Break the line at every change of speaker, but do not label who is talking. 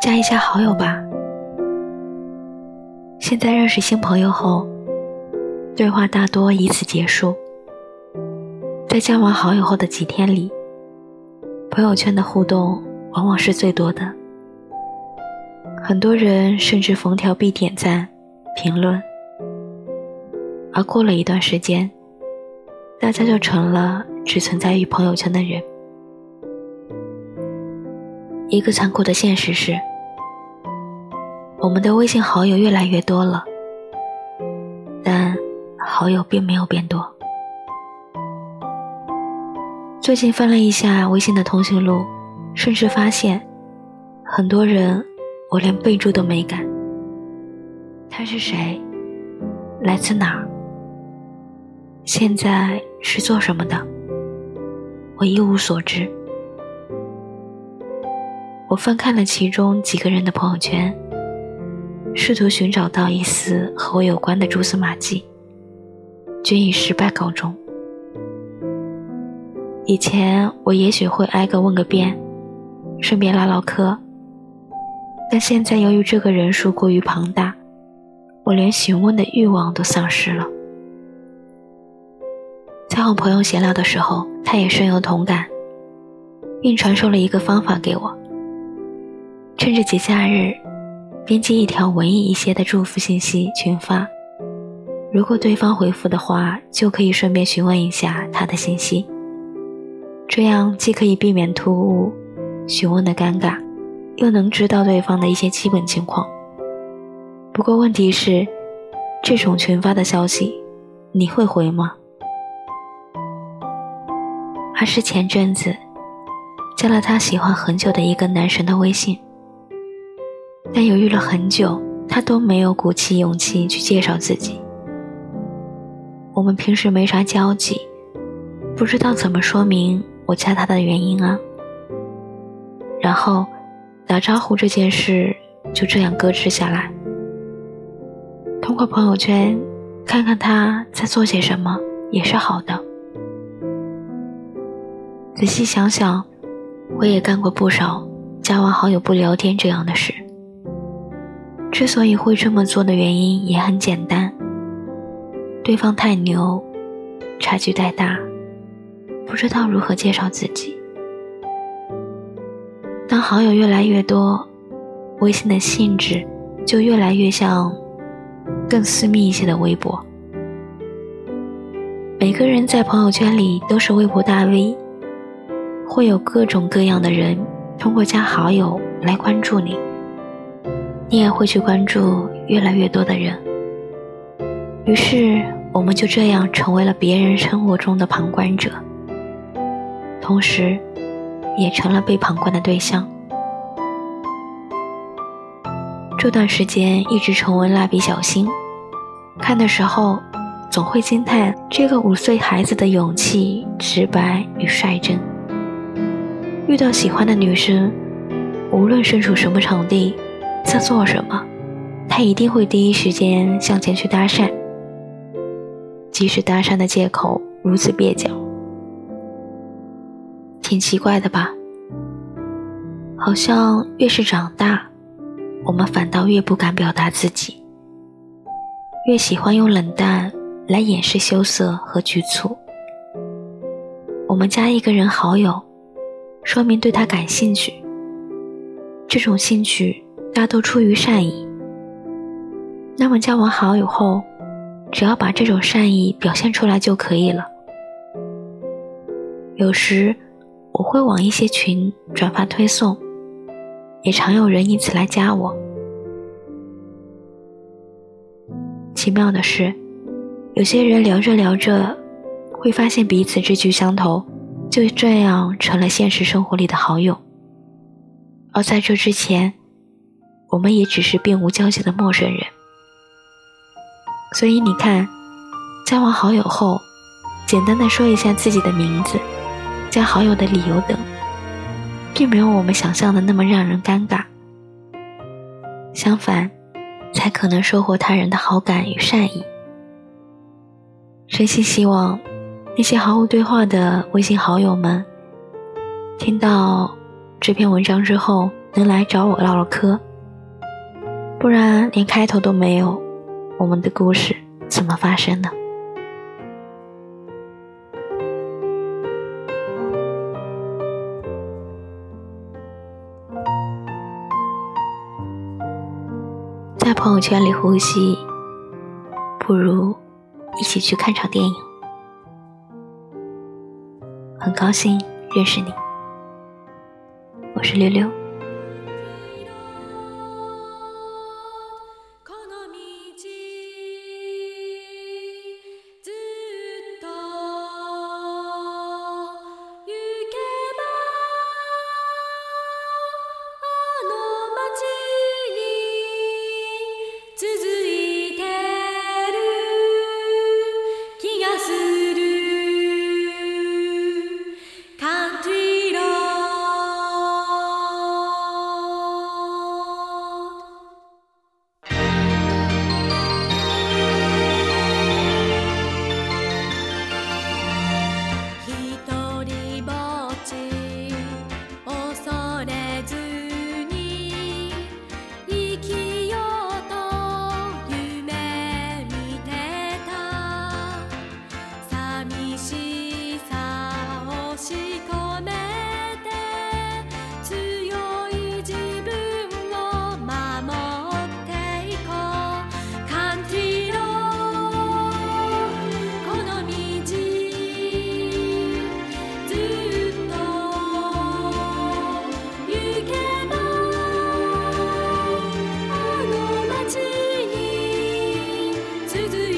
加一下好友吧。现在认识新朋友后，对话大多以此结束。在加完好友后的几天里，朋友圈的互动往往是最多的。很多人甚至逢条必点赞、评论，而过了一段时间，大家就成了只存在于朋友圈的人。一个残酷的现实是，我们的微信好友越来越多了，但好友并没有变多。最近翻了一下微信的通讯录，甚至发现很多人我连备注都没改。他是谁？来自哪儿？现在是做什么的？我一无所知。我翻看了其中几个人的朋友圈，试图寻找到一丝和我有关的蛛丝马迹，均以失败告终。以前我也许会挨个问个遍，顺便唠唠嗑，但现在由于这个人数过于庞大，我连询问的欲望都丧失了。在和朋友闲聊的时候，他也深有同感，并传授了一个方法给我。趁着节假日，编辑一条文艺一些的祝福信息群发。如果对方回复的话，就可以顺便询问一下他的信息。这样既可以避免突兀询问的尴尬，又能知道对方的一些基本情况。不过问题是，这种群发的消息，你会回吗？还是前阵子加了他喜欢很久的一个男神的微信。但犹豫了很久，他都没有鼓起勇气去介绍自己。我们平时没啥交集，不知道怎么说明我加他的原因啊。然后，打招呼这件事就这样搁置下来。通过朋友圈看看他在做些什么也是好的。仔细想想，我也干过不少加完好友不聊天这样的事。之所以会这么做的原因也很简单，对方太牛，差距太大，不知道如何介绍自己。当好友越来越多，微信的性质就越来越像更私密一些的微博。每个人在朋友圈里都是微博大 V，会有各种各样的人通过加好友来关注你。你也会去关注越来越多的人，于是我们就这样成为了别人生活中的旁观者，同时，也成了被旁观的对象。这段时间一直重温《蜡笔小新》，看的时候总会惊叹这个五岁孩子的勇气、直白与率真。遇到喜欢的女生，无论身处什么场地。在做什么？他一定会第一时间向前去搭讪，即使搭讪的借口如此蹩脚，挺奇怪的吧？好像越是长大，我们反倒越不敢表达自己，越喜欢用冷淡来掩饰羞涩和局促。我们加一个人好友，说明对他感兴趣，这种兴趣。大都出于善意。那么加完好友后，只要把这种善意表现出来就可以了。有时我会往一些群转发推送，也常有人因此来加我。奇妙的是，有些人聊着聊着，会发现彼此志趣相投，就这样成了现实生活里的好友。而在这之前，我们也只是并无交集的陌生人，所以你看，加完好友后，简单的说一下自己的名字、加好友的理由等，并没有我们想象的那么让人尴尬。相反，才可能收获他人的好感与善意。真心希望那些毫无对话的微信好友们，听到这篇文章之后。能来找我唠唠嗑，不然连开头都没有，我们的故事怎么发生呢？在朋友圈里呼吸，不如一起去看场电影。很高兴认识你，我是溜溜。记。to do.